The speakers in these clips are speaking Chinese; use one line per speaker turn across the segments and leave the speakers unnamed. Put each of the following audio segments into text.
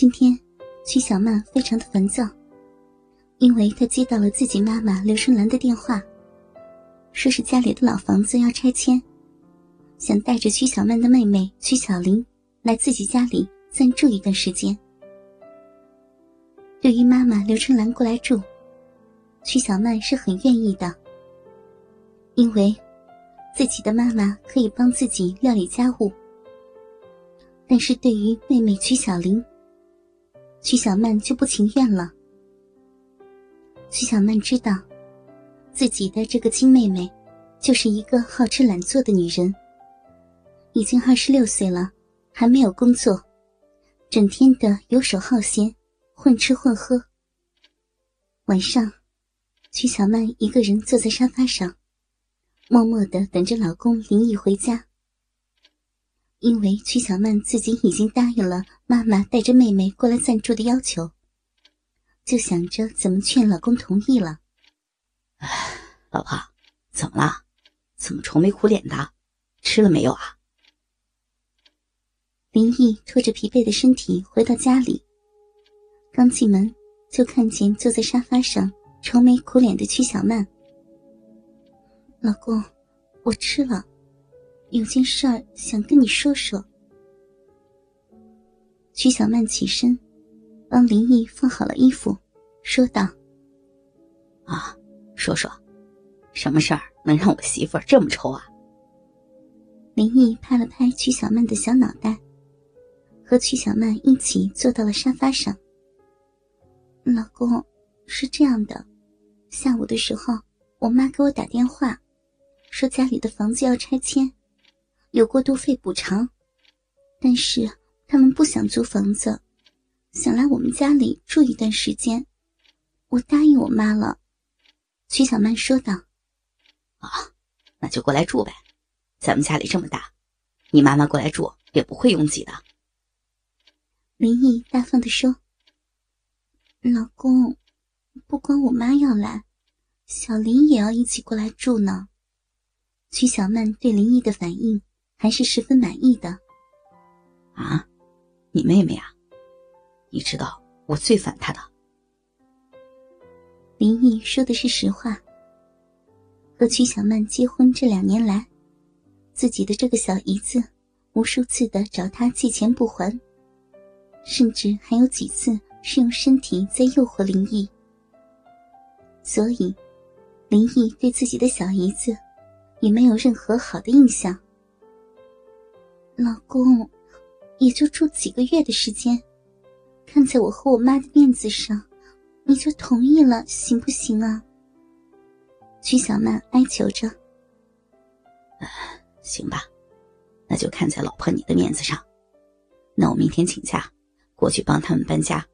今天，曲小曼非常的烦躁，因为她接到了自己妈妈刘春兰的电话，说是家里的老房子要拆迁，想带着曲小曼的妹妹曲小玲来自己家里暂住一段时间。对于妈妈刘春兰过来住，曲小曼是很愿意的，因为自己的妈妈可以帮自己料理家务。但是对于妹妹曲小玲，曲小曼就不情愿了。曲小曼知道，自己的这个亲妹妹，就是一个好吃懒做的女人。已经二十六岁了，还没有工作，整天的游手好闲，混吃混喝。晚上，曲小曼一个人坐在沙发上，默默的等着老公林毅回家。因为曲小曼自己已经答应了妈妈带着妹妹过来暂住的要求，就想着怎么劝老公同意了。
哎，老婆，怎么了？怎么愁眉苦脸的？吃了没有啊？
林毅拖着疲惫的身体回到家里，刚进门就看见坐在沙发上愁眉苦脸的曲小曼。老公，我吃了。有件事儿想跟你说说。曲小曼起身，帮林毅放好了衣服，说道：“
啊，说说，什么事儿能让我媳妇儿这么愁啊？”
林毅拍了拍曲小曼的小脑袋，和曲小曼一起坐到了沙发上。老公，是这样的，下午的时候，我妈给我打电话，说家里的房子要拆迁。有过渡费补偿，但是他们不想租房子，想来我们家里住一段时间。我答应我妈了。曲小曼说道：“
啊，那就过来住呗，咱们家里这么大，你妈妈过来住也不会拥挤的。”
林毅大方的说：“老公，不光我妈要来，小林也要一起过来住呢。”曲小曼对林毅的反应。还是十分满意的。
啊，你妹妹啊，你知道我最烦她的。
林毅说的是实话。和曲小曼结婚这两年来，自己的这个小姨子无数次的找他借钱不还，甚至还有几次是用身体在诱惑林毅。所以，林毅对自己的小姨子也没有任何好的印象。老公，也就住几个月的时间，看在我和我妈的面子上，你就同意了，行不行啊？曲小曼哀求着。
行吧，那就看在老婆你的面子上，那我明天请假过去帮他们搬家。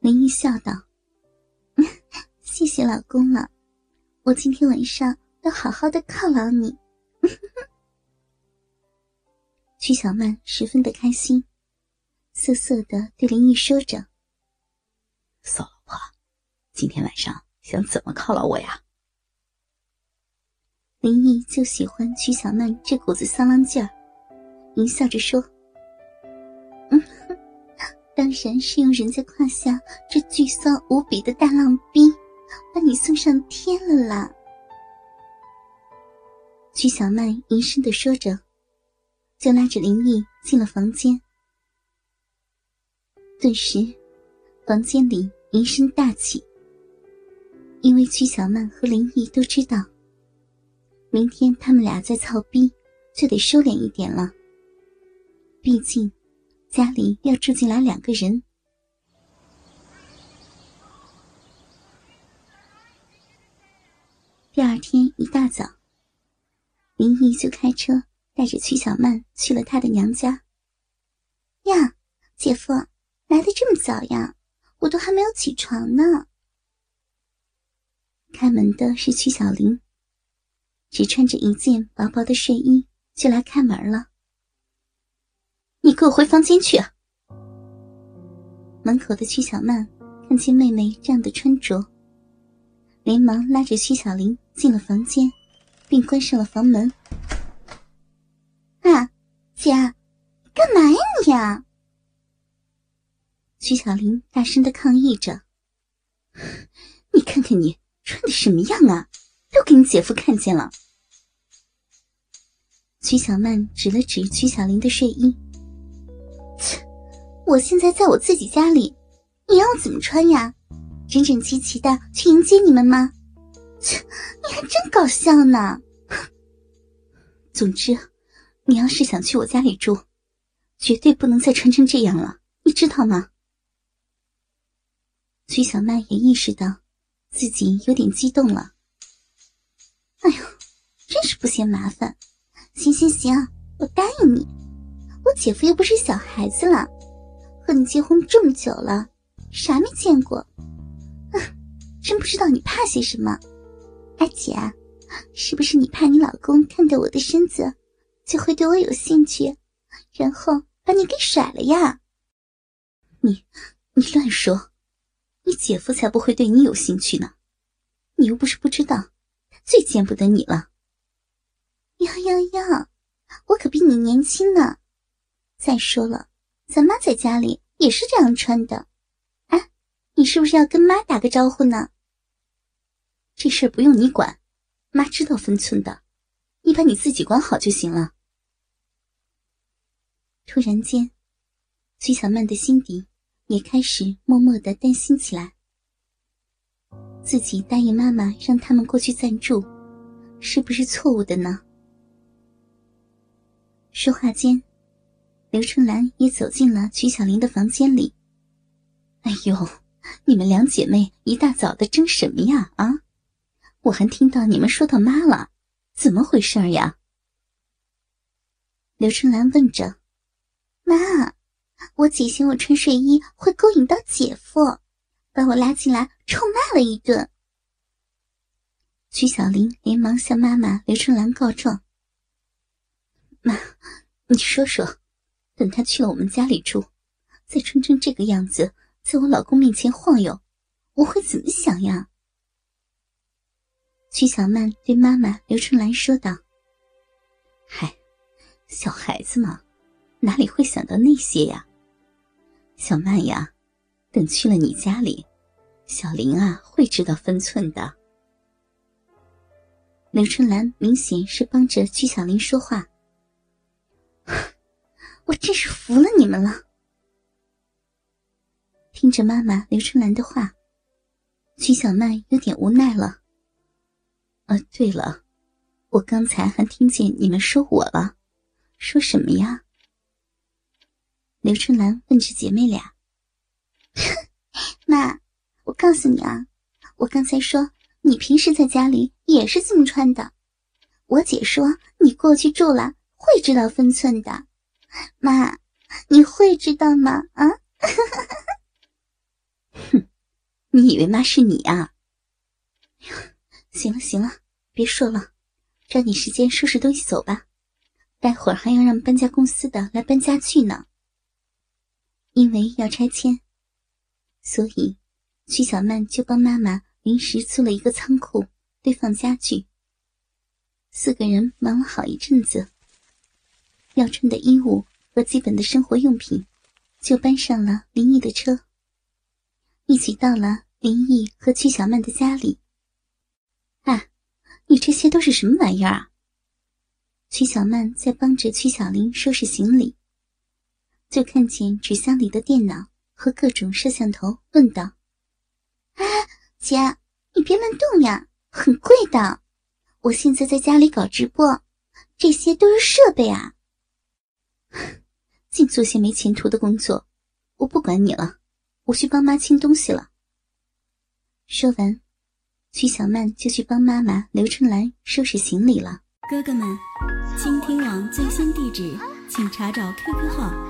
林毅笑道：“ 谢谢老公了，我今天晚上要好好的犒劳你。”曲小曼十分的开心，涩涩的对林毅说着：“
骚老婆，今天晚上想怎么犒劳我呀？”
林毅就喜欢曲小曼这股子骚浪劲儿，淫笑着说：“嗯，当然是用人家胯下这巨骚无比的大浪逼，把你送上天了啦！”曲小曼淫声的说着。就拉着林毅进了房间，顿时，房间里一声大起。因为曲小曼和林毅都知道，明天他们俩再操逼，就得收敛一点了。毕竟，家里要住进来两个人。第二天一大早，林毅就开车。带着曲小曼去了他的娘家。呀，姐夫来的这么早呀，我都还没有起床呢。开门的是曲小玲，只穿着一件薄薄的睡衣就来开门了。你给我回房间去！门口的曲小曼看见妹妹这样的穿着，连忙拉着曲小玲进了房间，并关上了房门。姐，干嘛呀你呀？曲小玲大声的抗议着：“你看看你穿的什么样啊，都给你姐夫看见了。”曲小曼指了指曲小玲的睡衣：“切，我现在在我自己家里，你让我怎么穿呀？整整齐齐的去迎接你们吗？切，你还真搞笑呢！总之，你要是想去我家里住，绝对不能再穿成这样了，你知道吗？”徐小曼也意识到自己有点激动了。哎呦，真是不嫌麻烦。行行行，我答应你。我姐夫又不是小孩子了，和你结婚这么久了，啥没见过？啊，真不知道你怕些什么。阿姐，是不是你怕你老公看到我的身子，就会对我有兴趣，然后把你给甩了呀？你，你乱说！你姐夫才不会对你有兴趣呢。你又不是不知道，他最见不得你了。呀呀呀！我可比你年轻呢。再说了，咱妈在家里也是这样穿的。哎，你是不是要跟妈打个招呼呢？这事不用你管，妈知道分寸的，你把你自己管好就行了。突然间，曲小曼的心底也开始默默的担心起来。自己答应妈妈让他们过去暂住，是不是错误的呢？说话间，刘春兰也走进了曲小玲的房间里。哎呦，你们两姐妹一大早的争什么呀？啊，我还听到你们说到妈了，怎么回事呀？刘春兰问着。妈，我姐嫌我穿睡衣会勾引到姐夫，把我拉进来臭骂了一顿。曲小玲连忙向妈妈刘春兰告状。妈，你说说，等他去了我们家里住，再穿成这个样子，在我老公面前晃悠，我会怎么想呀？曲小曼对妈妈刘春兰说道：“嗨，小孩子嘛，哪里会想到那些呀？小曼呀，等去了你家里，小林啊会知道分寸的。”刘春兰明显是帮着曲小玲说话。我真是服了你们了！听着妈妈刘春兰的话，曲小曼有点无奈了。啊，对了，我刚才还听见你们说我了，说什么呀？刘春兰问着姐妹俩。妈，我告诉你啊，我刚才说你平时在家里也是这么穿的，我姐说你过去住了。会知道分寸的，妈，你会知道吗？啊，哼，你以为妈是你啊？行了行了，别说了，抓紧时间收拾东西走吧，待会儿还要让搬家公司的来搬家具呢。因为要拆迁，所以曲小曼就帮妈妈临时租了一个仓库堆放家具。四个人忙了好一阵子。要穿的衣物和基本的生活用品，就搬上了林毅的车，一起到了林毅和曲小曼的家里。啊，你这些都是什么玩意儿啊？曲小曼在帮着曲小林收拾行李，就看见纸箱里的电脑和各种摄像头，问道：“啊，姐，你别乱动呀，很贵的。我现在在家里搞直播，这些都是设备啊。”净做些没前途的工作，我不管你了，我去帮妈清东西了。说完，曲小曼就去帮妈妈刘春兰收拾行李了。
哥哥们，倾听网最新地址，请查找 QQ 号